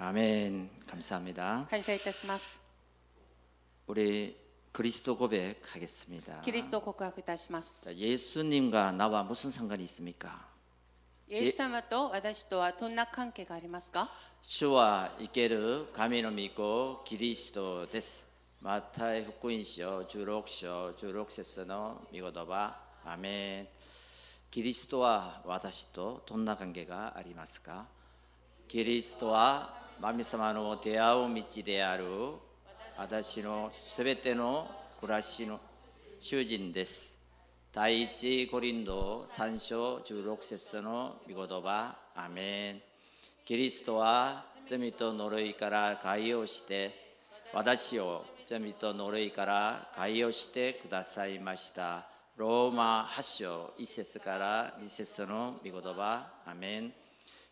아멘. 감사합니다. 感謝いたします 우리 그리스도 고백하겠습니다. キリストを告白いたします 자, 예수님과 나와 무슨 상관이 있습니까? イエス様と私とはどんな関係がありますか 주와 이케르 가미노 믿고 그리스도 데스. 마타이福音書 16章 16節の 미고도바 아멘. 그리스도와 私とどんな関係がありますかキリストは 神様の出会う道である私のすべての暮らしの主人です。第一コリンド3章16節の御言葉。アメン。キリストは罪と呪いから解放して私を罪と呪いから解放してくださいました。ローマ8章1節から2節の御言葉。アメン。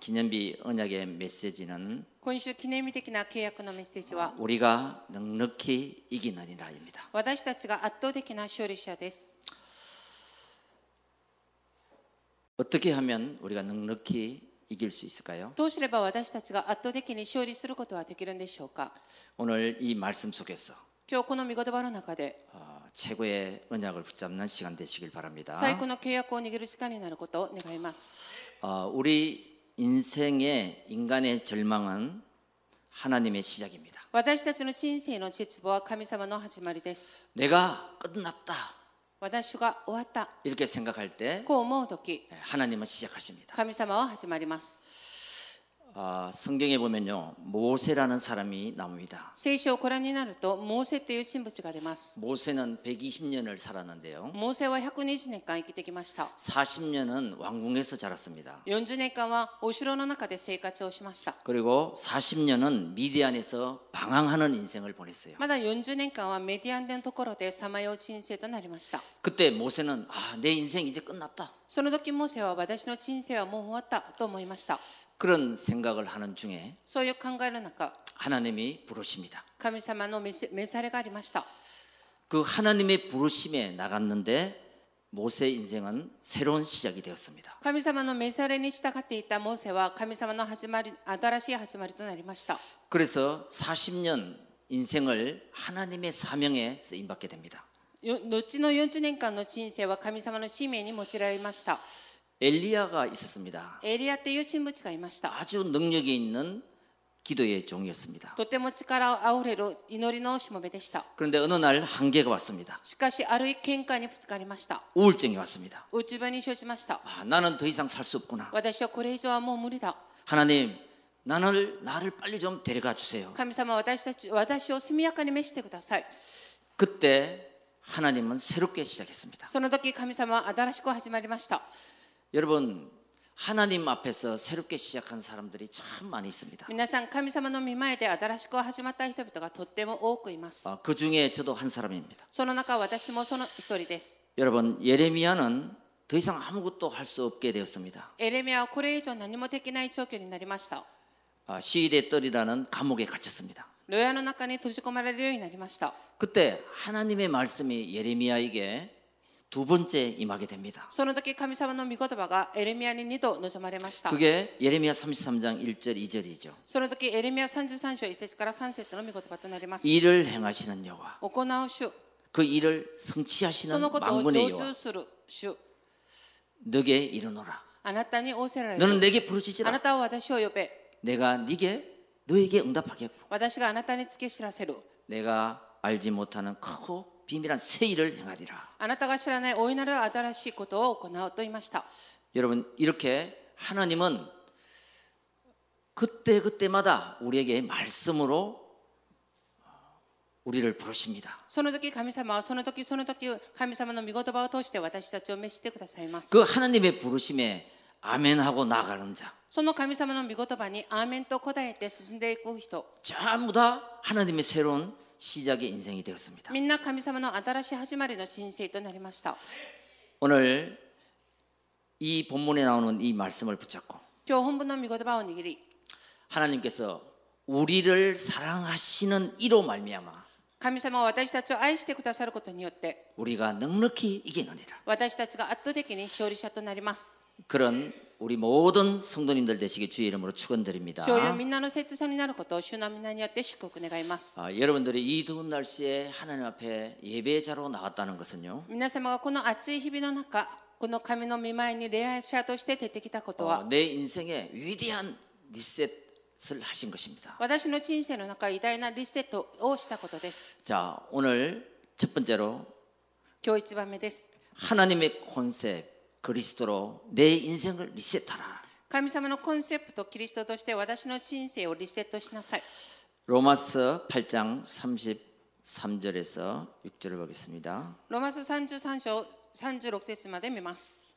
기념비 언약의 메시지는 う今週記念日的な契約のメッセージは 우리가 넉넉히 이기는 이라입니다. 私たちが圧倒的な勝利者です 어떻게 하면 우리가 넉넉히 이길 수 있을까요? どうすれば私たちが圧倒的に勝利することはできるんでしょうか 오늘 이 말씀 속에서 今日この御言葉の中で 어, 최고의 언약을 붙잡는 시간 되시길 바랍니다. 最高の契約を握る時間になることを願います 어, 우리 인생의 인간의 절망은 하나님의 시작입니다. 私たちの人生の絶望は神様の始まりです 내가 끝났다 私が終わった 이렇게 생각할 때 こう思う時 하나님은 시작하십니다. 神様は始まります 아, 성경에 보면요 모세라는 사람이 나옵니다. 聖書をご覧になるとモーセという人物が出ます 모세는 120년을 살았는데요. モーセは120年間生きてきました 40년은 왕궁에서 자랐습니다. 40年間はお城の中で生活をしました 그리고 40년은 미디안에서 방황하는 인생을 보냈어요. まだ40年間はメディアンでのところでさまよう人生となりました 그때 모세는 아, 내 인생 이제 끝났다. その時モーセは私の人生はもう終わったと思いました 그런 생각을 하는 중에 そういう考えの中 하나님이 부르십니다. 神様の召せ召されがありました 그 하나님의 부르심에 나갔는데 모세 인생은 새로운 시작이 되었습니다. 神様の召されに従っていたモーセは神様の始まり新しい始まりとなりました 그래서 40년 인생을 하나님의 사명에 쓰임 받게 됩니다. よ後の40年間の人生は神様の使命に用いられました 엘리야가 있었습니다. エリアっていう人物がいました 아주 능력이 있는 기도의 종이었습니다. とても力あふれる祈りのしもべでした 그런데 어느 날 한계가 왔습니다. しかしある見解にぶつかりました 우울증이 왔습니다. 内場に生じました 아, 나는 더 이상 살 수 없구나. 私はこれ以上はもう無理だ 하나님, 나를 나를 빨리 좀 데려가 주세요. 神様私たち私を速やかに召してください 그때 하나님은 새롭게 시작했습니다. その時神様は新しく始まりました 여러분 하나님 앞에서 새롭게 시작한 사람들이 참 많이 있습니다. 皆さん神様の御前で新しく始まった人々がとっても多くいます 어, 그 중에 저도 한 사람입니다. その中私もその一人です 여러분 예레미야는 더 이상 아무것도 할 수 없게 되었습니다. エレミアはこれ以上何もできない状況になりました 아, 시위대 떨이라는 감옥에 갇혔습니다. 牢屋の中に閉じ込められるようになりました 그때 하나님의 말씀이 예레미야에게 두 번째 임하게 됩니다. 그게 예레미야 33장 1절 2절이죠. 일을 행하시는 여호와. 그 일을 성취하시는 만군의 여호와. 너게 이르노라. 너는 내게 부르짖으라. 내가 네게 너에게 응답하겠고. 내가 알지 못하는 크고 비밀한 새 일을 행하리라 あなたが知らない大いなる新しいことを行うと言いました 여러분 이렇게 하나님은 그때 그때마다 우리에게 말씀으로 우리를 부르십니다. その時神様はその時その時神様の御言葉を通して私たちを召してくださいます 그 하나님의 부르심에 아멘하고 나가는 자 その神様の御言葉にアーメンと答えて進んでいく人 전부 다 하나님의 새로운 시작의 인생이 되었습니다. みんな神様の新しい始まりの人生となりました 오늘 이 본문에 나오는 이 말씀을 붙잡고 今日本文の御言葉を握り 하나님께서 우리를 사랑하시는 이로 말미암아 神様は私たちを愛してくださることによって 우리가 넉넉히 이기느니라. 私たちが圧倒的に勝利者となります 그런 우리 모든 성도님들 되시길 주의 이름으로 축원드립니다. そういうみんなの生徒さんになることを主の皆によって祝福願います 아, 여러분들이 이 더운 날씨에 하나님 앞에 예배자로 나왔다는 것은요. 皆様がこの暑い日々の中この神の御前に礼拝者として出てきたこと 어, は 내 인생에 위대한 리셋을 하신 것입니다. 私の人生の中偉大なリセットをしたことです 자, 오늘 첫 번째로 今日一番目です 하나님의 콘셉트 그리스도로 내 인생을 리셋하라. 神様のコンセプトキリストとして私の人生をリセットしなさい 로마서 8장 33절에서 6절을 보겠습니다. ロマス33章36節まで見ます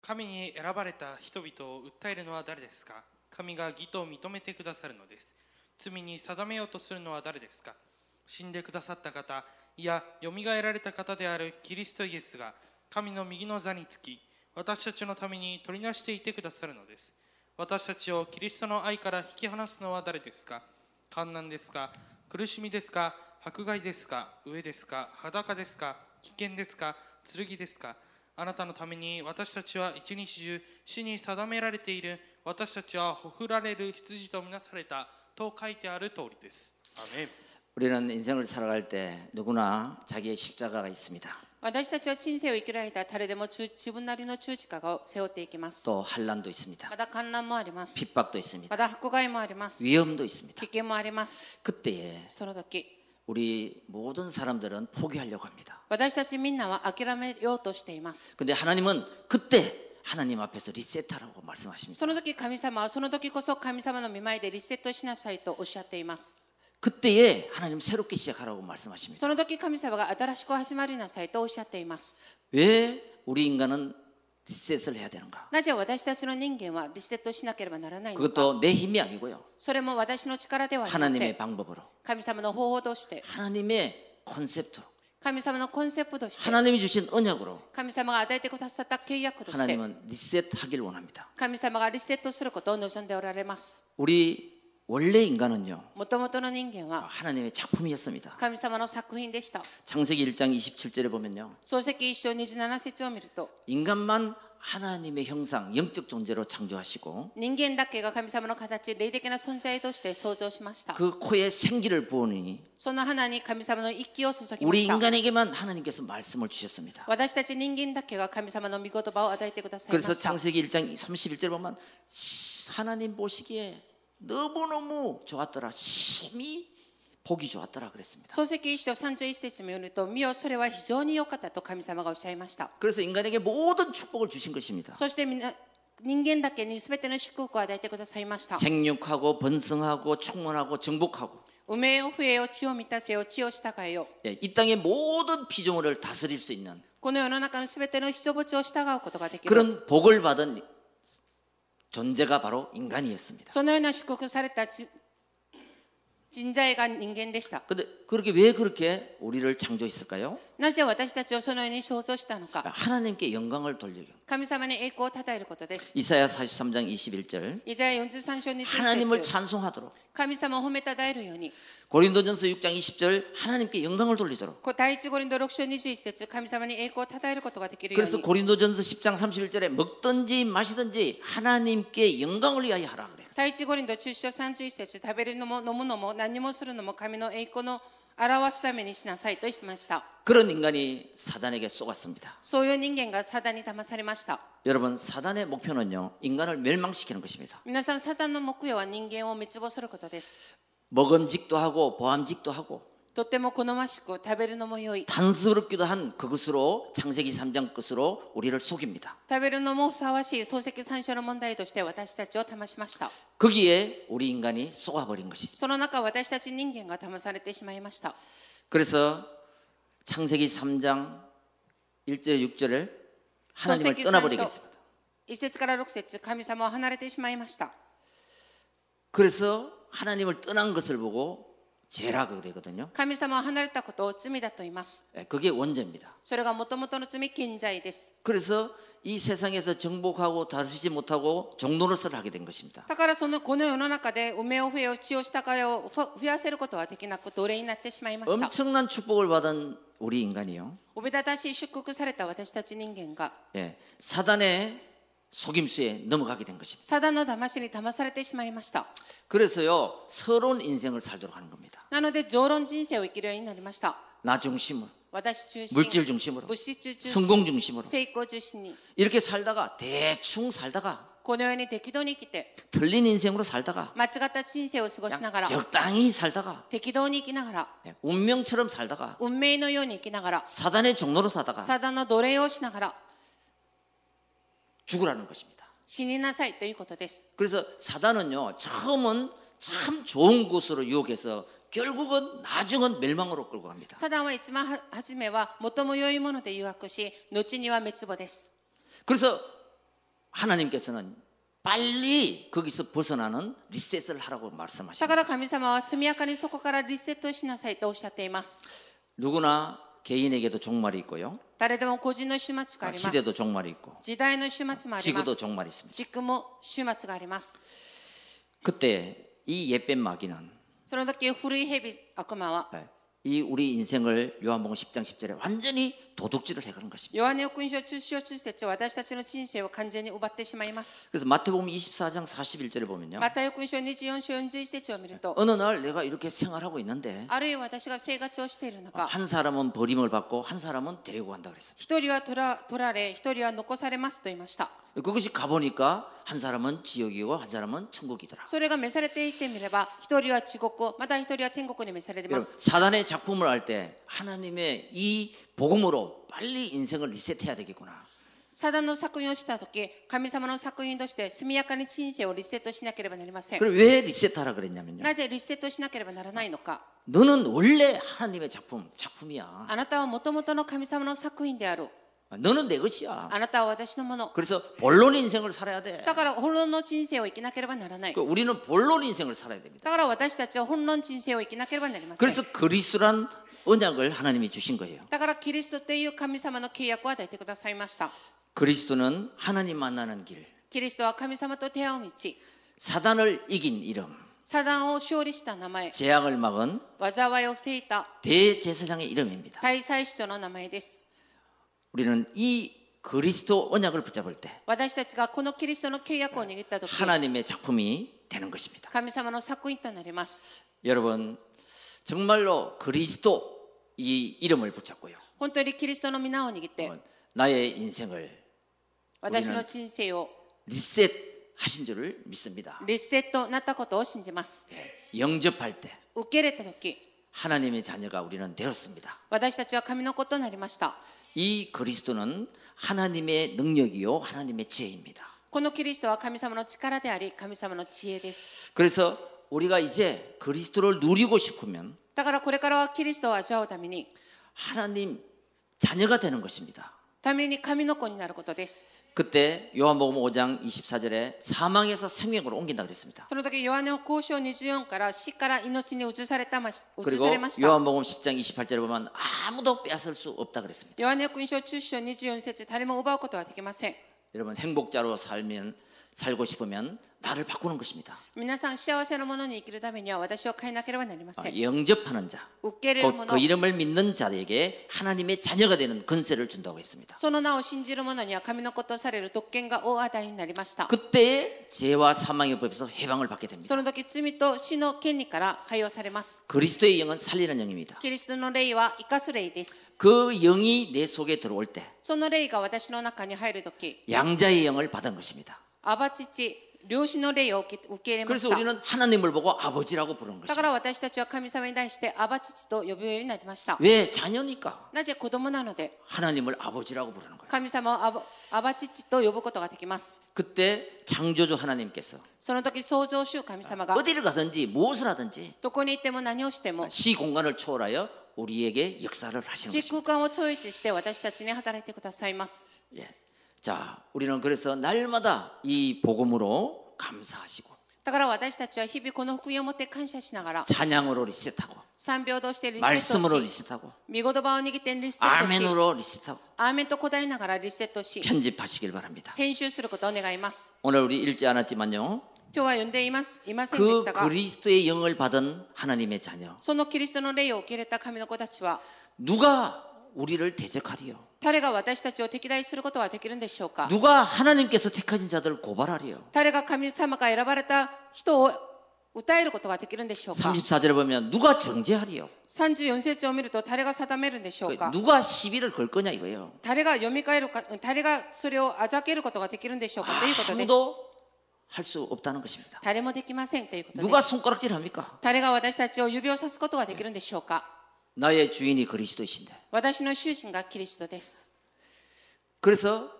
神に選ばれた人々を訴えるのは誰ですか神が義と認めてくださるのです罪に定めようとするのは誰ですか死んでくださった方いやよみがえられた方であるキリストイエスが 神の右の座につき私たちのために取りなしていてくださるのです私たちをキリストの愛から引き離すのは誰ですか観難ですか苦しみですか迫害ですか飢えですか裸ですか危険ですか剣ですかあなたのために私たちは一日中死に定められている私たちはほふられる羊とみなされたと書いてある通りです。アメン 우리는 인생을 살아갈 때 누구나 자기의 십자가가 있습니다. 私たちは人生を生きられた誰でも中自分なりの十字架を背負っていきます 또 한란도 있습니다. まだ観覧もあります 핍박도 있습니다. まだ迫害もあります 위험도 있습니다. 危険もあります 그때에 その時 우리 모든 사람들은 포기하려고 합니다. 私たちみんなは諦めようとしています 근데 하나님은 그때 하나님 앞에서 리셋하라고 말씀하십니다. その時神様はその時こそ神様の見舞いでリセットしなさいとおっしゃっています 그때에 하나님 새롭게 시작하라고 말씀하십니다. その時神様が新しく始まりなさいとおっしゃっています 왜 우리 인간은 리셋을 해야 되는가? なぜ私たちの人間はリセットしなければならないのか 그것도 내 힘이 아니고요. それも私の力ではありませ 하나님의 ん 방법으로 神様の方法として 하나님의 콘셉트로 神様のコンセプトとして 하나님이 주신 언약으로 神様が与えてくださった契約として 하나님은 리셋하길 원합니다. 神様がリセットすることを望んでおられます 우리 원래 인간은요. 하나님의 작품이었습니다. 창세기 1장 27절에 보면요. 인간만 하나님의 형상 영적 존재로 창조하시고 그 코에 생기를 부으니 우리 인간에게만 하나님께서 말씀을 주셨습니다. 그래서 창세기 1장 31절 보면 하나님 보시기에 너무너무 좋았더라. 심히 보기 좋았더라 그랬습니다. 漱石一章31節を見ると見よそれは非常に良かったと神様がおっしゃいました 그래서 인간에게 모든 축복을 주신 것입니다. そしてみんな人間だけに全ての祝福を与えてくださいました 생육하고 번성하고 충만하고 정복하고 埋めよ増えよ地を満たせよ地を従えよ 예, 이 땅의 모든 피조물을 다스릴 수 있는 この世の中の全ての人物を従うことができる 그런 복을 받은 존재가 바로 인간이었습니다. そのような祝福された ち人材が人間でした 근데 그렇게 왜 그렇게 우리를 창조했을까요? なぜ私たちをそのように創造したのか 하나님께 영광을 돌리려. 神様に栄光を称えることです 이사야 43장 21절. イザヤ43章に 하나님을 節 찬송하도록. 神様を褒めたたえるように 고린도전서 6장 20절 하나님께 영광을 돌리도록. こ第一五輪の6章21節神様に栄光を称えることができるよう 그래서 に 고린도전서 10장 31절에 먹든지 마시든지 하나님께 영광을 위하여 하라 그래요. 第一五輪の中章31節食べるのも飲むのも何もするのも神の栄光の表すためにしなさいとしました 그런 인간이 사단에게 쏘갔습니다. そういう人間がサタンに騙されました 여러분 사단의 목표는요 인간을 멸망시키는 것입니다. 皆さんサタンの目標は人間を滅亡することです 먹음직도 하고 보암직도 하고 とっても好ましく食べるのも良い 단스럽기도 한 그것으로 창세기 3장 끝으로 우리를 속입니다. 食べるのもふさわしい漱石三章の問題として私たちを騙しました 거기에 우리 인간이 쏘아버린 것이죠. その中私たち人間が騙されてしまいました 그래서 창세기 3장 1절 6절을 하나님을 창세기 떠나버리겠습니다. 1節から6節神様を離れてしまいました 그래서 하나님을 떠난 것을 보고 죄라 그러거든요. 神様を離れたことを罪だと言います。 예, 그게 원죄입니다. それがもともとの罪、近在です。 그래서 이 세상에서 정복하고 다스리지 못하고 종노릇을 하게 된 것입니다. だからそのこの世の中で梅を増えを血をしたかをふ増やせることはできなく奴隷になってしまいました。 엄청난 축복을 받은 우리 인간이요. おびただしい祝福された私たち人間が 예, 사단의 속임수에 넘어가게 된 것입니다. サダンの騙しに騙されてしまいました。 그래서요, 서러운 인생을 살도록 하는 겁니다. なので常論人生を生きるようになりました。 나 중심으로, 私中心、 물질 중심으로, 物質中心、 성공 중심으로 成功中心に、 이렇게 살다가 대충 살다가 この世に適度に生きて、 틀린 인생으로 살다가 間違った人生を過ごしなが 그냥 ら、 적당히 살다가 適当に生きながら、 예, 운명처럼 살다가 運命のように生きながら、 사단의 종로로 사다가 サダンの奴隷をしながら、 죽으라는 것입니다. 死になさいということです。 그래서 사단은요 처음은 참 좋은 곳으로 유혹해서 결국은 나중은 멸망으로 끌고 갑니다. サダンは一番は初めは最も良いもので誘惑し、後には滅亡です。 그래서 하나님께서는 빨리 거기서 벗어나는 리셋을 하라고 だ 말씀하십니다. から神様は速やかにそこからリセットしなさいとおっしゃっています。 누구나 개인에게도 종말이 있고요. 誰でも個人の始末があります。 시대도 종말이 있고 時代の始末もありま 지구도 す。 종말이 있습니다. 地区も始末があります。 그때 이 옛뱀 마귀는 その時古い蛇悪魔は 예, 이 우리 인생을 요한복음 10장 10절에 완전히 도둑질을 해가는 것입니다. 弱音を勲章中傷中説は私たちの人生を完全に奪ってしまいます。 그래서 마태복음 24장 41절에 보면요. また預勲章24章41節を見ると、 어느 날 내가 이렇게 생활하고 있는데 あるいは私が生活をしている中、 한 사람은 버림을 받고 한 사람은 데리고 간다 그랬습니다. 一人は取ら取られ、一人は残されますと言いました。 그것이 가보니까 한 사람은 지옥이고 한 사람은 천국이더라. それが召されていってみれば、一人は地獄、また一人は天国に召されていま 여러분, す。 사단의 작품을 할 때 하나님의 이 복음으로 빨리 인생을 리셋해야 되겠구나. サダンの作品をした時、神様の作品として速やかに人生をリセットしなければなりません。 그럼 왜 리셋하라 그랬냐면요. なぜリセットしなければならないのか。 너는 원래 하나님의 작품, 작품이야. あなたはもともとの神様の作品である。 너는 내 것이야. あなたは私のもの。 그래서 본론 인생을 살아야 돼. だから本論の人生を生きなければならない。 그 우리는 본론 인생을 살아야 됩니다. だから私たちは本論人生を生きなければなりません。 그래서 그리스도란 언약을 하나님이 주신 거예요. だからキリストという神様の契約を与えてくださいました。 그리스도는 하나님 만나는 길, キリストは神様と出会う道、 사단을 이긴 이름, サダンを勝利した名前、 재앙을 막은 災いを防いだ 대제사장의 이름입니다. 大祭司長の名前です。 우리는 이 그리스도 언약을 붙잡을 때 私たちがこのキリストの契約を握った時、 하나님의 작품이 되는 것입니다. 神様の作品となります。 여러분 정말로 그리스도 이 이름을 붙잡고요. 本当にキリストの皆を握って、 어, 나의 인생을 私の人生を 리셋하신 줄을 믿습니다. リセットなったことを信じます。 예, 영접할 때 受け入れた時、 하나님의 자녀가 우리는 되었습니다. 私たちは神の子となりました。 이 그리스도는 하나님의 능력이요 하나님의 지혜입니다. このキリストは神様の力であり、神様の知恵です。 그래서 우리가 이제 그리스도를 누리고 싶으면 だからこれからはキリストを味わうために、 하나님 자녀가 되는 것입니다. ために神の子になることです。 그때 요한복음 5장 24절에 사망에서 생명으로 옮긴다 그랬습니다. その時、ヨハネの交渉24から死から命に移されたまし移 그리고 されました。 요한복음 10장 28절에 보면 아무도 빼앗을 수 없다 그랬습니다. ヨハネの勲章中章24節誰も奪うことはできません。 여러분 행복자로 살면 살고 싶으면 나를 바꾸는 것입니다. 皆さん幸せなものに生きるためには私を変えなければなりま 아, せん。 영접하는 자, 受け入れる 곧 も 그 の、 이름을 믿는 자에게 하나님의 자녀가 되는 건세를 준다고 했습니다. その名を信じる者には神の子とされる特権が大与えになりました。 그때 죄와 사망의 법에서 해방을 받게 됩니다. その時罪と死の権利から解放されます。 그리스도의 영은 살리는 영입니다. キリストの霊は生かす霊です。 그 영이 내 속에 들어올 때 その霊が私の中に入る時、 양자의 영을 받은 것입니다. アバ父、漁師の霊を受け受け入れま 그래서 した。 우리는 하나님을 보고 아버지라고 부르는 だか 것입니다. ら私たちは神様に対してアバ父と呼ぶようになりました。 왜 자녀니까 なぜ子供なので 하나님을 아버지라고 부르는 거예요. 神様をアバアバ父と呼ぶことができます。 그때 창조주 하나님께서 その時創造主神様が 어디를 가든지 무엇을 하든지 どこに行っても何をしても 시 공간을 초월하여 우리에게 역사를 하시는 地 것입니다. 空間を超越して私たちに働いてくださいます。 예. 자, 우리는 그래서 날마다 이 복음으로 감사하시고 だから私たちは日々この福音を持って感謝しながら 찬양으로 리셋하고 三秒としてリセッ 말씀으로 トし 리셋하고 見言葉を握ってリセットし 아멘으로 리셋하고 アーメンと答えながらリセットし 편집하시길 바랍니다. 編集することを願います 오늘 우리 읽지 않았지만요. 今日は読んでいますいませんで 그 したが 그리스도의 영을 받은 하나님의 자녀 そのキリストの霊を受け入れた神の子たちは 누가 우리를 대적하리요? 誰が私たちを敵対することができるんでしょうか 누가 하나님께서 택하신 자들을 고발하리요? 誰が神様が選ばれた人を訴えることができるんでしょうか 34절에 보면 누가 정죄하리요? 34節を見ると誰が定めるんでしょうか 누가 시비를 걸 거냐 이거예요. 誰が読み替えるか誰がそれをあざけることができるんでしょうかということです 아무도 할 수 없다는 것입니다. 誰もできませんということで 누가 す 손가락질합니까? 誰が私たちを指をさすことができるんでしょうか 나의 주인이 그리스도이신데. 私の終身がキリストです 그래서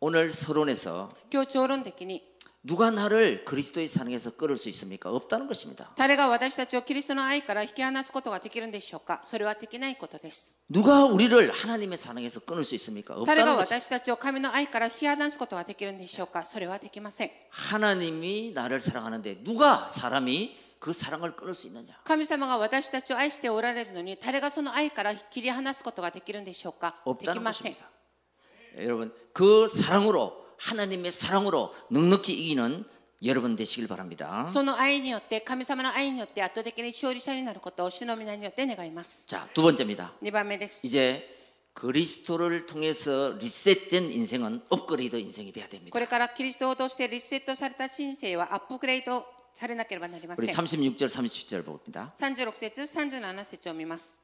오늘 서론에서 今日長論的に 누가 나를 그리스도의 사랑에서 끌을 수 있습니까? 없다는 것입니다. 誰が私たちをキリストの愛から引き離すことができるんでしょうかそれはできないことです 누가 우리를 하나님의 사랑에서 끊을 수 있습니까? 誰が 없다는 것입니다. 私たちを神の愛から引き離すことができるんでしょうかそれはできません 하나님이 나를 사랑하는데 누가 사람이 그 사랑을 끊을 수 있느냐? 神様が私たちを愛しておられるのに誰がその愛から切り離すことができるんでしょうかでき 없다는 ません 것입니다. 여러분 그 사랑으로 하나님의 사랑으로 넉넉히 이기는 여러분 되시길 바랍니다. その愛によって神様の愛によって圧倒的に勝利者になることを主の皆によって願います 자, 두 번째입니다. 2番目です 이제 그리스도를 통해서 리셋된 인생은 업그레이드 인생이 돼야 こ 됩니다. れからキリストを通してリセットされた人生はアップグレード されなければなりませ 우리 ん 36절 30절 봅니다. 36節37節を見ます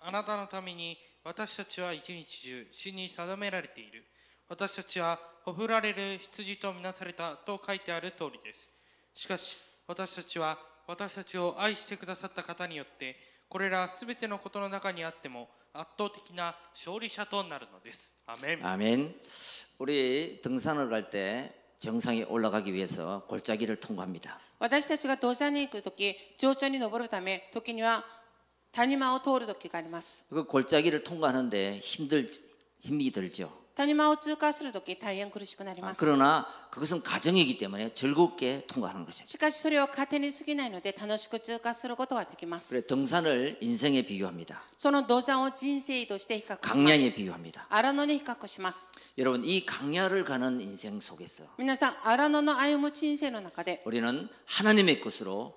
あなたのために私たちは一日中死に定められている私たちはほふられる羊とみなされたと書いてある通りですしかし私たちは私たちを愛してくださった方によってこれらすべてのことの中にあっても圧倒的な勝利者となるのですアメン 아멘. 우리 등산을 갈 때 정상에 올라가기 위해서 골짜기를 통과합니다. 私たちが同社に行く時上頂に登るため時には谷間を通る時があります 그 골짜기를 통과하는데 힘들 힘이 들죠. 谷間を通過する時大変苦しくなり 아, ます 그러나 그것은 가정이기 때문에 즐겁게 통과하는 것이죠. しかしそれを糧に過ぎないので楽しく通過することができます 그래 등산을 인생에 비유합니다. その銅山を人生として比較します 강야에 비유합니다. 荒野に比較します 여러분 이 강야를 가는 인생 속에서 皆さん荒野の歩む人生の中で 우리는 하나님의 것으로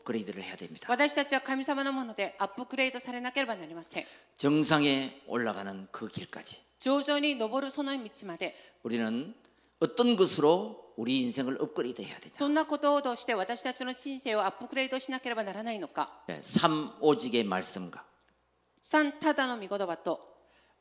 업그레이드를 해야 됩니다. 私たちは神様のものでアップグレードされなければなりません 정상에 올라가는 그 길까지 上場に登るその道まで 우리는 어떤 것으로 우리 인생을 업그레이드 해야 되냐? どんなことを通して私たちの人生をアップグレードしなければならないのか 예, 삼 오직의 말씀과 3ただの御言葉と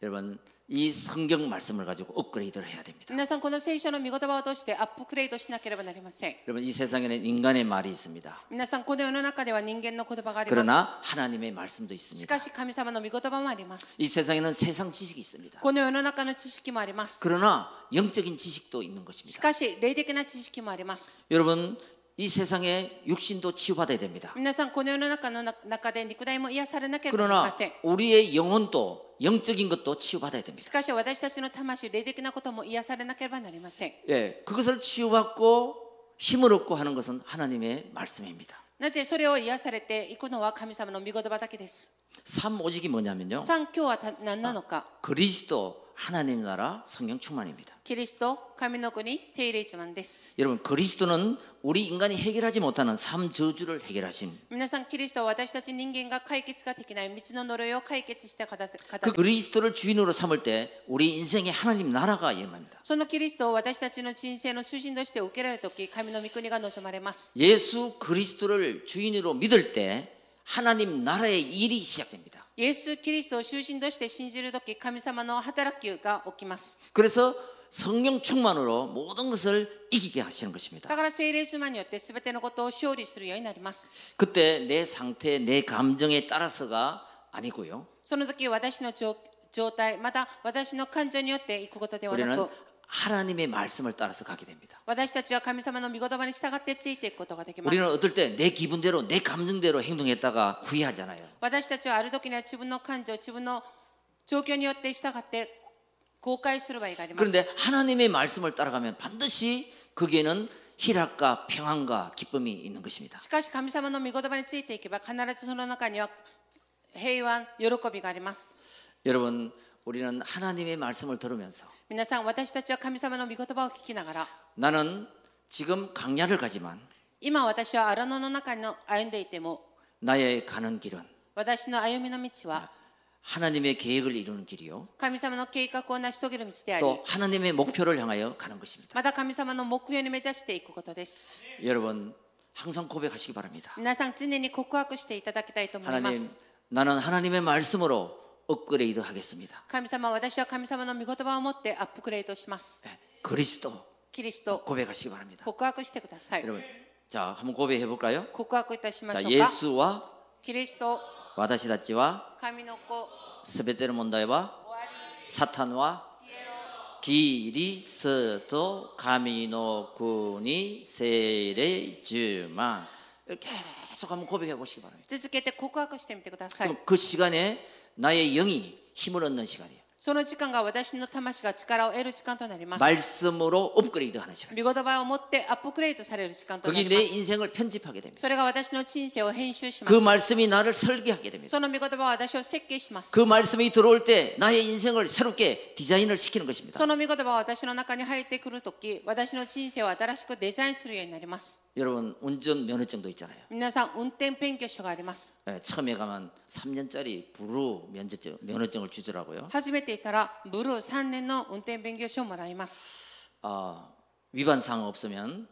여러분 이 성경 말씀을 가지고 업그레이드를 해야 됩니다. 皆さんこの聖書の御言葉を通してアップグレードしなければなりません 여러분 이 세상에는 인간의 말이 있습니다. 皆さんこの世の中では人間の言葉があります 그러나 하나님의 말씀도 し 있습니다. かし神様の御言葉もあります 이 세상에는 세상 지식이 있습니다. この世の中の知識もあります 그러나 영적인 지식도 있는 し 것입니다. かし霊的な知識もあります 여러분 이 세상에 육신도 치유받아야 됩니다. 皆さんこの世の中の中で肉体も癒されなければなり 그러나 ません 우리의 영혼도 영적인 것도 치유받아야 し 됩니다. かし私たちの魂霊的なことも癒されなければなりません 예, 그것을 치유받고 힘을 얻고 하는 것은 하나님의 말씀입니다. なぜそれを癒されていくのは神様の御言葉だけです 삼 오직이 뭐냐면요. 3今日はた何なのか 그리스도 하나님 나라 성령 충만입니다. キリスト神の国聖霊一番です 여러분 그리스도는 우리 인간이 해결하지 못하는 삼 저주를 해결하신 皆さんキリストは私たち人間が解決ができない道の呪いを解決した方 그 그리스도를 주인으로 삼을 때 우리 인생에 하나님 나라가 임합니다. そのキリストを私たちの人生の主人として受けられる時神の御国が望まれます 예수 그리스도를 주인으로 믿을 때 하나님 나라의 일이 시작됩니다. イエス・キリストを主人として信じる時神様の働きが起きます 그래서 성령 충만으로 모든 것을 이기게 하시는 것입니다. だから聖霊様によって全てのことを勝利するようになります 그때 내 상태, 내 감정에 따라서가 아니고요. その時私の状状態また私の感情によっていくことではな 우리는 く 하나님의 말씀을 따라서 가게 됩니다. 私たちは神様の御言葉に従ってついていくことができます 우리는 어떨 때 내 기분대로 내 감정대로 행동했다가 후회하잖아요. 私たちはある時には自分の感情自分の状況によって従って後悔する場合があります 그런데 하나님의 말씀을 따라가면 반드시 거기에는 희락과 평안과 기쁨이 있는 것입니다. しかし神様の御言葉についていけば必ずその中には平安喜びがあります 여러분, 우리는 하나님의 말씀을 들으면서 皆さん私たちは神様の御言葉を聞きながら 나는 지금 강야를 가지만 今私は荒野の中の歩んでいても 나의 가는 길은 私の歩みの道は 하나님의 계획을 이루는 길이요. 神様の計画を成し遂げる道であり 또 하나님의 목표를 향하여 가는 것입니다. また神様の目標に目指していくことです 여러분, 항상 고백하시기 바랍니다. 皆さん常に告白していただきたいと思いま 하나님, す 나는 하나님의 말씀으로 업그레이드 하겠습니다. 神様私は神様の御言葉を持ってアップグレードします 예, 그리스도 キリスト 고백하시기 바랍니다. 告白してください 여러분, 자, 한번 고백해 볼까요? 告白いたしまし 자, ょうか 예수와 キリスト 와다시다치와 神の子 스베테르 몬다이와 終わり 사탄과 ピエロ 기리스도 가미노 군이 세례주만 계속 한번 고백해 보시기 바랍니다. 続けて告白してみてください 그럼 그 시간에 나의 영이 힘을 얻는 시간이에요. その時間が私の魂が力を得る時間となります 말씀으로 업그레이드 하는 시간. 御言葉を持ってアップグレードされる時間とな 거기 り 내 ます 인생을 편집하게 됩니다. それが私の人生を編集しま 그 す 말씀이 나를 설계하게 됩니다. その御言葉は私を設計します 그 말씀이 들어올 때 나의 인생을 새롭게 디자인을 시키는 것입니다. その御言葉は私の中に入ってくるとき私の人生を新しくデザインするようになります 여러분 운전 면허증도 있잖아요. 皆さん運転免許証があります. 예, 처음에 가면 3년짜리 무료 면허증 면허증을 주더라고요. 初めていたら無料3年の運転免許証をもらいます. 아, 위반 사항 없으면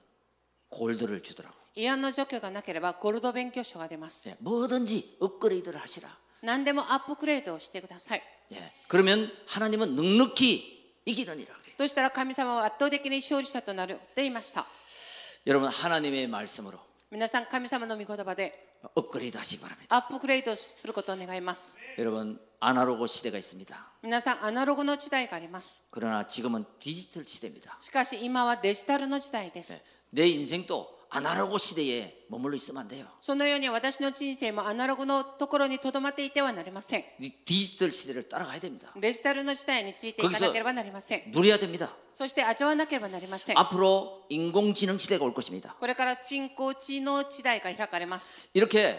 골드를 주더라고. 違反の除去がなければゴールド免許証が出ます. 예, 뭐든지 업그레이드를 하시라. 何でもアップグレードをしてください. 예, 그러면 하나님은 넉넉히 이기느니라. そしたら神様は圧倒的に勝利者となると言いました。 여러분 하나님의 말씀으로 皆さん神様の御言葉で 업그레이드 하시기 바랍니다. アップグレードすることを願います 여러분 아날로그 시대가 있습니다. 皆さんアナログの時代があります 그러나 지금은 디지털 시대입니다. しかし今はデジタルの時代です 내 인생도 아날로그 시대에 머물러 있으면 안 돼요. そのように私の人生もアナログのところにとどまっていてはなりません 이 디지털 시대를 따라가야 됩니다. デジタルの時代についていかなければなりません 누려야 됩니다. そして味わわなければなりません 앞으로 인공지능 시대가 올 것입니다. これから人工知能時代が開かれます 이렇게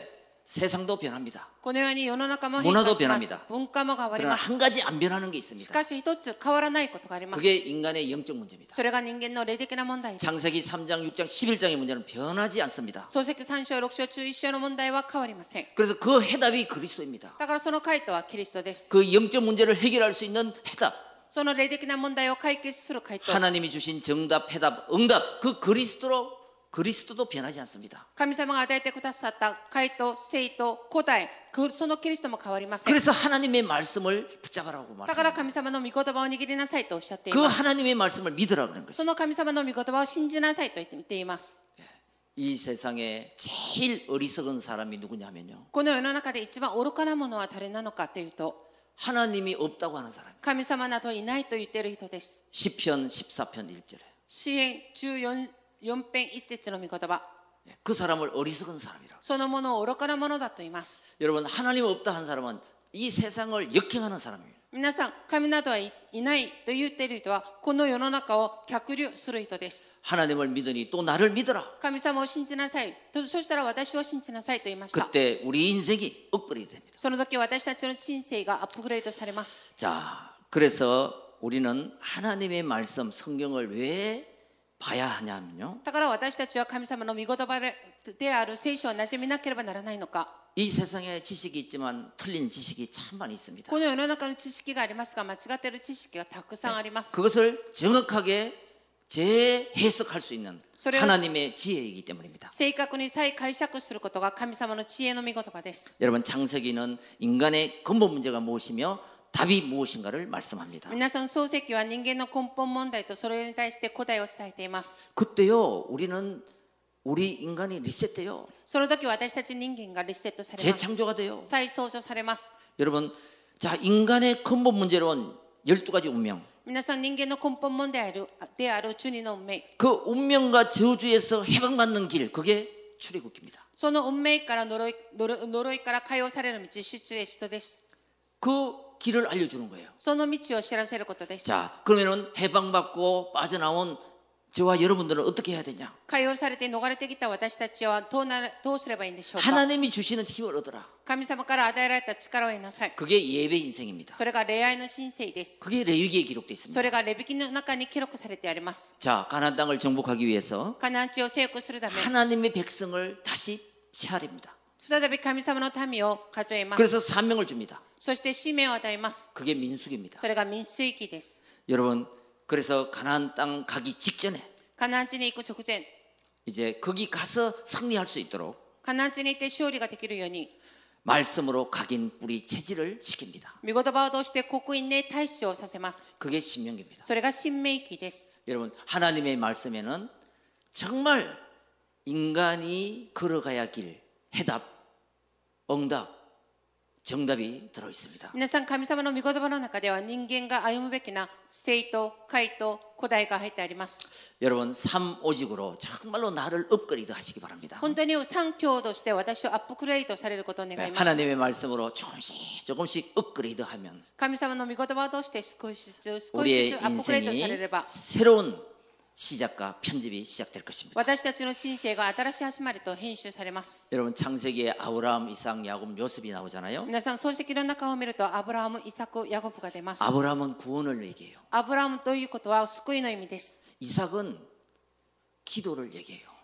세상도 변합니다. このように世の中も変化 문화도 します 변합니다. 文化も変わり 그러나 ます 한 가지 안 변하는 게 し 있습니다. かし一つ変わらないことがあります 그게 인간의 영적 문제입니다. それが人間の霊的な問題です 창세기 3장, 6장, 11장의 문제는 변하지 않습니다. 漱石3章6章中1章の問題は変わりません 그래서 그 해답이 그리스도입니다. だからその回答はキリストです 그 영적 문제를 해결할 수 있는 해답, その霊的な問題を解決する回答 하나님이 주신 정답, 해답, 응답, 그 그리스도로 그리스도도 변하지 않습니다. 神様が与えてくださった回答、生徒、答え、くそのキリストも変わりません。 그래서 하나님의 말씀을 붙잡아라고 だから 말씀합니다. 神様の御言葉を握りなさいとおっしゃってい 그 ます。 하나님의 말씀을 믿으라 그런 것이죠. その神様の御言葉を信じなさいと言って言っています。 이 세상에 제일 어리석은 사람이 누구냐면요. この世の中で一番愚かなものは誰なのかというと、 하나님이 없다고 하는 사람. 神様などいないと言っている人です。 10편 14편 1절에. 支援14 4編一節の御言葉。 그 사람을 어리석은 사람이라고. そのものを愚かなものだと言います。 여러분 하나님 없다 한 사람은 이 세상을 역행하는 사람입니다. 皆さん、神などはいいないと言っている人は、この世の中を逆流する人です。 하나님을 믿으니 또 나를 믿어라. 神様を信じなさい。とそしたら私を信じなさいと言いました。 그때 우리 인생이 업그레이드 됩니다. その時私たちの人生がアップグレードされます。 자, 그래서 우리는 하나님의 말씀 성경을 왜 봐야 하냐면요. だから私たちは神様の御言葉である聖書をなじみなければならないのか。 이 세상에 지식이 있지만 틀린 지식이 참 많이 있습니다. この世の中の知識がありますが、間違っている知識がたくさんあります。 그것을 정확하게 재해석할 수 있는 소리가- 하나님의 지혜이기 때문입니다. 正確に再解釈することが神様の知恵の御言葉です。 여러분 창세기는 인간의 근본 문제가 무엇이며 답이 무엇인가를 말씀합니다. 皆さん、漱石は人間の根本問題とそれに対して答えを伝えています。 그때요 우리는 우리 인간이 리셋돼요. その時私たち人間がリセットされます。 재창조가 돼요. 再創造されます。 여러분 자 인간의 근본 문제로는 12가지 운명 皆さん、人間の根本問題であるである中二の運命。 그 운명과 저주에서 해방받는 길 그게 출애굽기입니다. その運命から呪い呪い呪いから解放される道、出エジプトです。 그 길을 알려주는 거예요. その道を知らせることです。 자 그러면은 해방받고 빠져나온 저와 여러분들은 어떻게 해야 되냐? 解放されて逃れてきた私たちはどうなるどうすればいいんでしょうか 하나님이 주시는 힘을 얻어라. 神様から与えられた力を得なさい 그게 예배 인생입니다. それが恋愛の神聖です 그게 레위기에 기록되어 そ 있습니다. れがレビキの中に記録されてあります 자, 가나안 땅을 정복하기 위해서 カナン地を征服するため 하나님의 백성을 다시 세하립니다. 그래서 사명을 줍니다. 그게 민숙입니다. 여러분 그래서 가나안 땅 가기 직전에 이제 거기 가서 승리할 수 있도록 말씀으로 각인 뿌리 체질을 시킵니다. 그게 신명기입니다. 여러분 하나님의 말씀에는 정말 인간이 걸어가야 길 해답 응답, 정답이 들어 있습니다. 皆さん神様の御言葉の中では人間が歩むべきな生と回と古代が入ってあります 여러분, 삶 오직으로 정말로 나를 업그레이드 하시기 바랍니다. 本当に三強として私をアップグレードされることを願います 하나님의 말씀으로 조금씩 조금씩 업그레이드 하면 神様の御言葉を通して少しずつ少し 우리의 ずつアップグレードされ 인생이 れば 새로운 시작과 편집이 시작될 것입니다. 私たちの人生が新しい始まりと編集されます 여러분 창세기에 아브라함, 이삭, 야곱, 요셉이 나오잖아요. 皆さん漱石の中を見るとアブラハム、イサク、ヤコブが出ます 아브라함은 구원을 얘기해요. アブラハムということは救いの意味です 이삭은 기도를 얘기해요.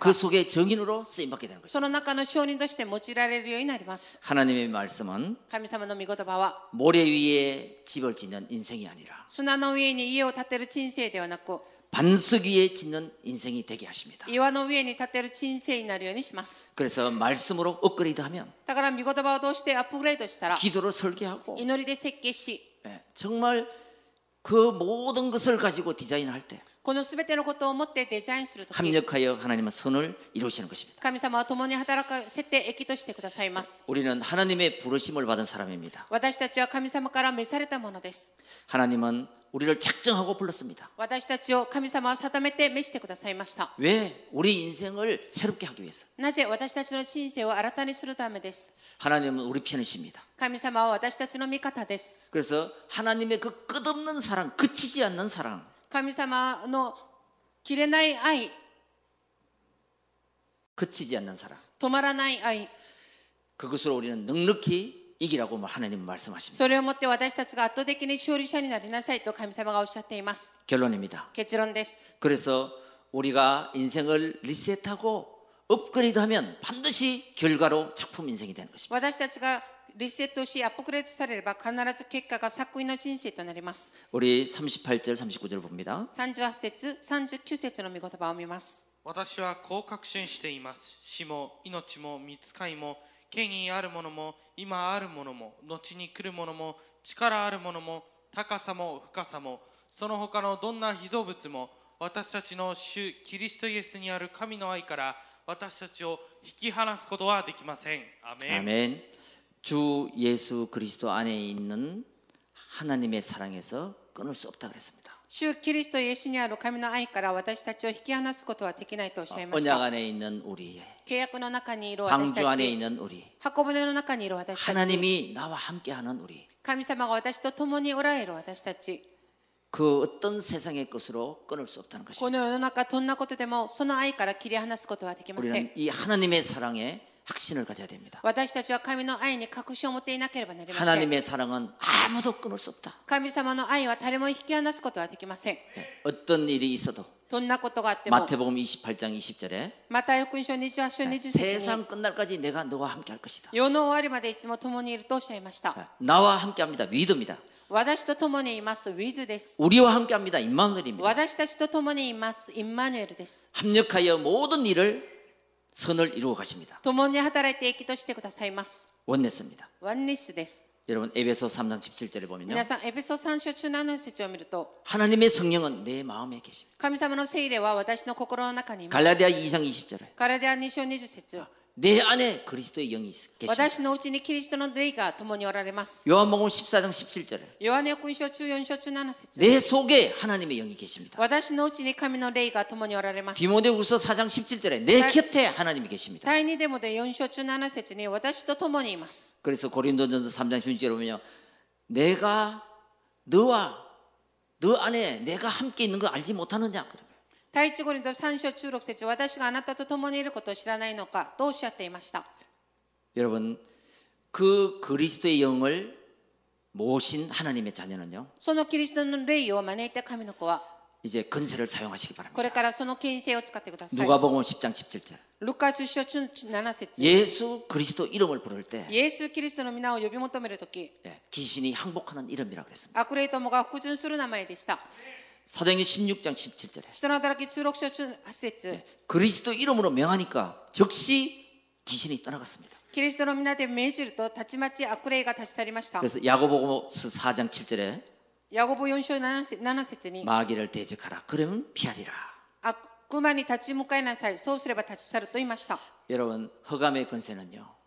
그 속에 정인으로 쓰임 받게 되는 것입니다. 하나님의 말씀은 모래 위에 집을 짓는 인생이 아니라 반석 위에 짓는 인생이 되게 하십니다. 그래서 말씀으로 업그레이드하면 기도로 설계하고 정말 그 모든 것을 가지고 디자인할 때 합력하여 하나님의 선을 이루시는 것입니다. 우리는 하나님의 부르심을 받은 사람입니다. 하나님은 우리를 작정하고 불렀습니다. 왜? 우리 인생을 새롭게 하기 위해서. 하나님은 우리 편이십니다. 그래서 하나님의 그 끝없는 사랑, 그치지 않는 사랑. 神様の切れない愛 그치지 않는 사랑. 止まらない愛 그것으로 우리는 넉넉히 이기라고 하나님은 말씀하십니다. それをもって私たちが圧倒的に勝利者になりなさいと神様がおっしゃっています 결론입니다. 結論です 그래서 우리가 인생을 리셋하고 업그레이드하면 반드시 결과로 작품 인생이 되는 것입니다. 私たちがリセットしアップグレードされれば必ず結果が作為の人生となります 우리 38절, 39절 봅니다. 38節39節の御言葉を見ます私はこう確信しています死も命も見つかいも権威あるものも今あるものも後に来るものも力あるものも高さも深さもその他のどんな被造物も私たちの主キリストイエスにある神の愛から 私たちを引き離すことはできませんアメン 아멘. 주 예수 그리스도 안에 있는 하나님의 사랑에서 끊을 수 없다 그랬습니다. 主キリストイエスにある神の愛から私たちを引き離すことはできないとおっしゃいまし 언약 た 안에 있는 우리, 契約の中にいる私 방주 た 안에 ち 있는 우리, 箱舟の中にいる私たち 하나님이 나와 함께하는 우리, 神様が私と共におられる私たち 그 어떤 세상의 것으로 끊을 수 없다는 こ 것입니다. の世の中どんなことでもその愛から切り離すことはできません 우리는 이 하나님의 사랑에 확신을 가져야 됩니다. 私たちは神の愛に確信を持っていなければなりません 하나님의 사랑은 아무도 끊을 수 없다. 神様の愛は誰も引き離すことはできません 예, 어떤 일이 있어도 どんなことがあっても 마태복음 28장 20절에 また福音書28章20節に 세상 끝날까지 내가 너와 함께할 것이다. 世の終わりまでいつも共にいるとおっしゃいました 나와 함께합니다. 위드입니다. 私と共にいます With です 우리와 함께합니다. 임마누엘입니다. 私たちと共にいますインマヌエルです 합력하여 모든 일을 선을 이루어 가십니다. 共に働いて益としてくださいます 원냈습니다. ワンネスです 여러분 에베소 3장 17절에 보면요. 皆さんエペソ3章中7節を見ると 하나님의 성령은 내 마음에 계십니다. 神様の聖霊は私の心の中にいます 갈라디아 2장 20절에 ガラデア2章20節 내 안에 그리스도의 영이 있- 계십니다. 私のうちにキリストの霊が共におられます 요한복음 14장 17절에 ヨハネ福音書中4章中7節 내 속에 하나님의 영이 계십니다. 私のうちに神の霊が共におられます 디모데후서 4장 17절에 내 다- 곁에 하나님이 계십니다. 第2デモで4章中7節に私と共にいます 그래서 고린도전서 3장 16절에 보면요. 내가 너와 너 안에 내가 함께 있는 거 알지 못하느냐 그래요. 第一コリント3章中6節私があなたと共にいることを知らないのかとおっしゃっていました 여러분 그 그리스도의 영을 모신 하나님의 자녀는요. そのキリストの霊を招いた神の子は 이제 근세를 사용하시기 바랍니다. これからその権威性を使ってください 누가복음 10장 17절. ルカ10章中7節 예수 그리스도 이름을 부를 때 イエス・キリストの皆を呼び求めるとき 예, 귀신이 항복하는 이름이라 그랬습니다. 悪霊どもが服従する名前でした 사도행전 16장 17절에. 사도행전 16장 네, 그리스도 이름으로 명하니까 즉시 귀신이 떠나갔습니다. 그리스도로 민하되 매주도 다치마치 아쿠레이가 다시 살리마시다. 그래서 야고보서 4장 7절에 야고보 4장 7절에 마귀를 대적하라. 그러면 피하리라. 아쿠만이 다치 못 가야 나사이 소스레바 다치 사르 또 이마시다. 여러분, 허감의 권세는요.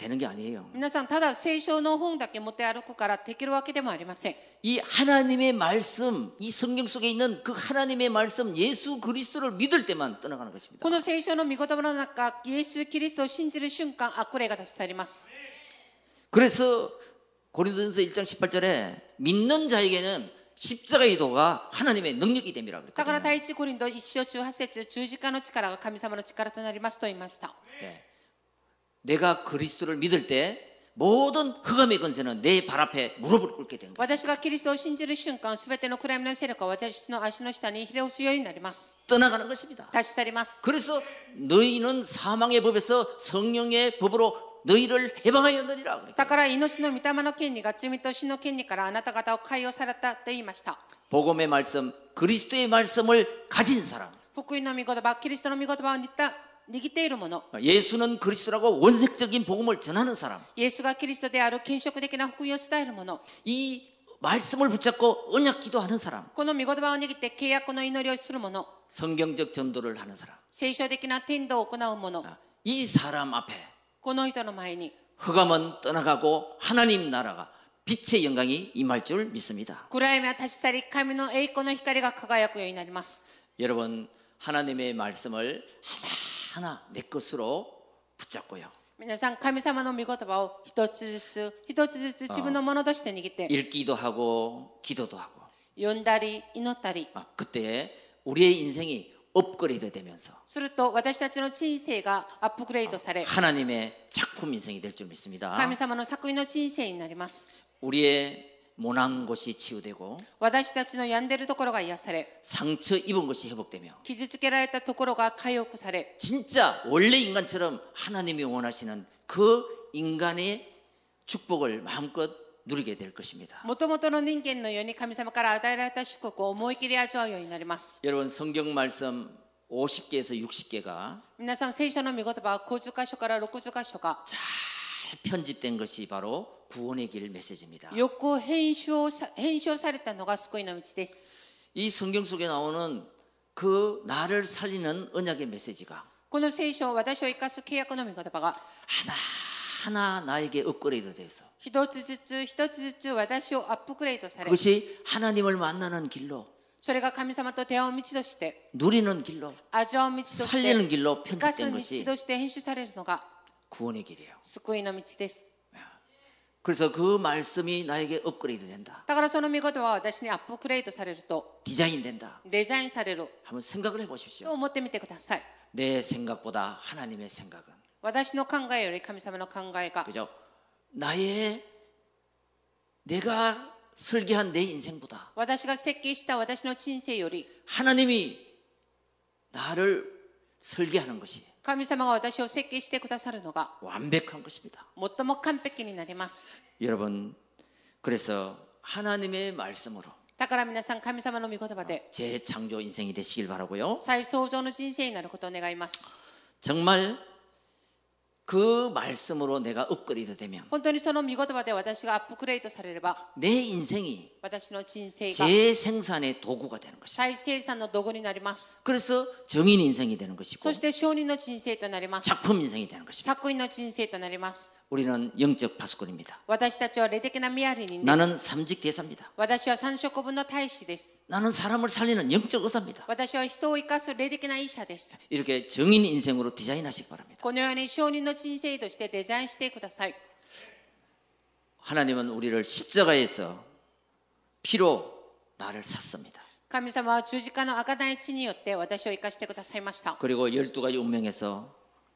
되는 게 아니에요. 皆さんただ聖書の本だけ持って歩くからできるわけでもありません 이 하나님의 말씀, 이 성경 속에 있는 그 하나님의 말씀, 예수 그리스도를 믿을 때만 떠나가는 것입니다. この聖書の御言葉の中イエス・キリストを信じる瞬間悪霊が立ち去ります 그래서 고린도전서 1장 18절에 믿는 자에게는 십자가의 도가 하나님의 능력이 됨이라 だから 그랬거든요. 第一コリント1章18節十字架の力が神様の力となりますと言いました 예. 내가 그리스도를 믿을 때 모든 흑암의 권세는 내 발 앞에 무릎을 꿇게 된 것입니다. 私がキリストを信じる瞬間すべての暗闇の勢力は私の足の下にひれ伏すようになります 떠나가는 것입니다. 立ち去ります 그래서 너희는 사망의 법에서 성령의 법으로 너희를 해방하였느니라 그랬거든요. だから命の御霊の権利が罪と死の権利からあなた方を解放されたと言いました 복음의 말씀, 그리스도의 말씀을 가진 사람. 福音の御言葉キリストの御言葉を握った握っている者 예수는 그리스도라고 원색적인 복음을 전하는 사람. イエスがキリストである建設的な福音を伝える者 이 말씀을 붙잡고 언약 기도하는 사람. この御言葉を握って契約の祈りをする者 성경적 전도를 하는 사람. 聖書的な天道を行う者 아, 이 사람 앞에 この人の前に 흑암은 떠나가고 하나님 나라가 빛의 영광이 임할 줄 믿습니다. 暗闇は立ち去り神の栄光の光が輝くようになります 여러분 하나님의 말씀을 하나 하나 내 것으로 붙잡고요. 皆さん神様の御言葉を一つずつ一つずつ自分のものとして握って 읽기도 하고 기도도 하고 読んだり祈ったり 아, 그때 우리의 인생이 업그레이드 되면서 すると私たちの人生がアップグレードされ 하나님의 작품 인생이 될 줄 믿습니다. 神様の作品の人生になります 우리의 모난 곳이 치유되고 私たちの病んでるところが癒され 상처 입은 것이 회복되며 傷つけられたところが回復され 진짜 원래 인간처럼 하나님이 원하시는 그 인간의 축복을 마음껏 누리게 될 것입니다. もともとの人間のように神様から与えられた祝福を思い切り味わうようになります 여러분 성경 말씀 50개에서 60개가 皆さん聖書の御言葉は50箇所から60箇所が 잘 편집된 것이 바로 구원의 길 메시지입니다. よく編集さ編集されたのが救いの道です 이 성경 속에 나오는 그 나를 살리는 언약의 메시지가 この聖書私を生かす契約の御言葉が 하나하나 나에게 업그레이드 돼서 一つずつ一つずつ私をアップグレードされ 그것이 하나님을 만나는 길로 それが神様と出会う道として 누리는 길로 味わう道として 살리는 길로 生かす 편집된 道 것이 として編集されるのが 구원의 길이에요. 救いの道です 그래서 그 말씀이 나에게 업그레이드 된다. だからその御言葉は私にアップグレードされると 디자인 된다. デザインされる 한번 생각을 と 해보십시오. 思ってみてください 내 생각보다 하나님의 생각은 私の考えより神様の考えが 그죠? 나의 내가 설계한 내 인생보다 私が設計した私の人生より 하나님이 나를 설계하는 것이 神様が私を設計してくださるのが 완벽한 것입니다. 最も完璧になります 여러분 그래서 하나님의 말씀으로 だから皆さん神様の御言葉で 재창조 인생이 되시길 바라고요. 再創造の人生になることを願います 정말 그 말씀으로 내가 업그레이드 되면 本当にその御言葉で私がアップグレードされれば 내 인생이 私の人生が 재생산의 도구가 되는 것입니다. 再生産の道具になります 그래서 정인 인생이 되는 것이고 そして証人の人生となります 작품 인생이 되는 것입니다. 作品の人生となります 우리는 영적 파수꾼입니다. 私たちは霊的なミアリ人です 나는 삼직 대사입니다. 私は三食分の大使です 나는 사람을 살리는 영적 의사입니다. 私は人を生かす霊的な医者です 이렇게 정인 인생으로 디자인하시기 바랍니다. このように証人の人生としてデザインしてください 하나님은 우리를 십자가에서 피로 나를 샀습니다. 神様は十字架の贖い地によって私を生かしてくださいました 그리고 열두 가지 운명에서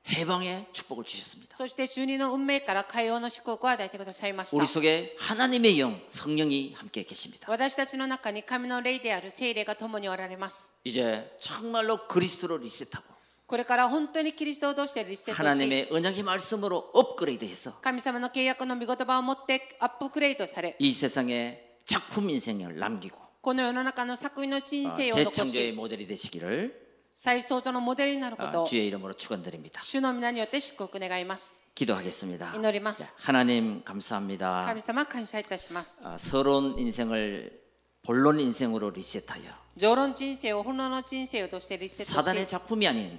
해방의 축복을 주셨습니다. そして中二の運命から海洋の祝福を与えてくださいまし 우리 た 속에 하나님의 영, 성령이 함께 계십니다. 私たちの中に神の霊である聖霊が共におられます 이제 정말로 그리스도로 리셋하고 これから本当にキリストを通してリセットし 하나님의 언약의 말씀으로 업그레이드해서 神様の契約の御言葉を持ってアップグレードされ 이 세상에 작품 인생을 남기고 この世の中の作品の人 어, 生を残 재창조의 し 모델이 되시기를 再創造のモデルになるこ 어, とを 주의 이름으로 축원드립니다. 主の皆によって祝福願います 기도하겠습니다. 기도드리마스. 자, 하나님 감사합니다. 神様感謝いたします 아, 서러운 인생을 본론 인생으로 리셋하여 常論人生を本能の人生をとしてリセット 사단의 し 작품이 아닌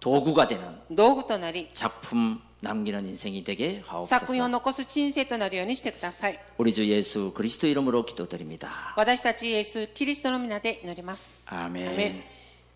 도구가 되는 道具となり 작품 남기는 인생이 되게 作品を 하옵소서 残す人生となるようにしてください 우리 주 예수 그리스도 이름으로 기도드립니다 私たちイエスキリストの皆で祈ります 아멘. 아멘.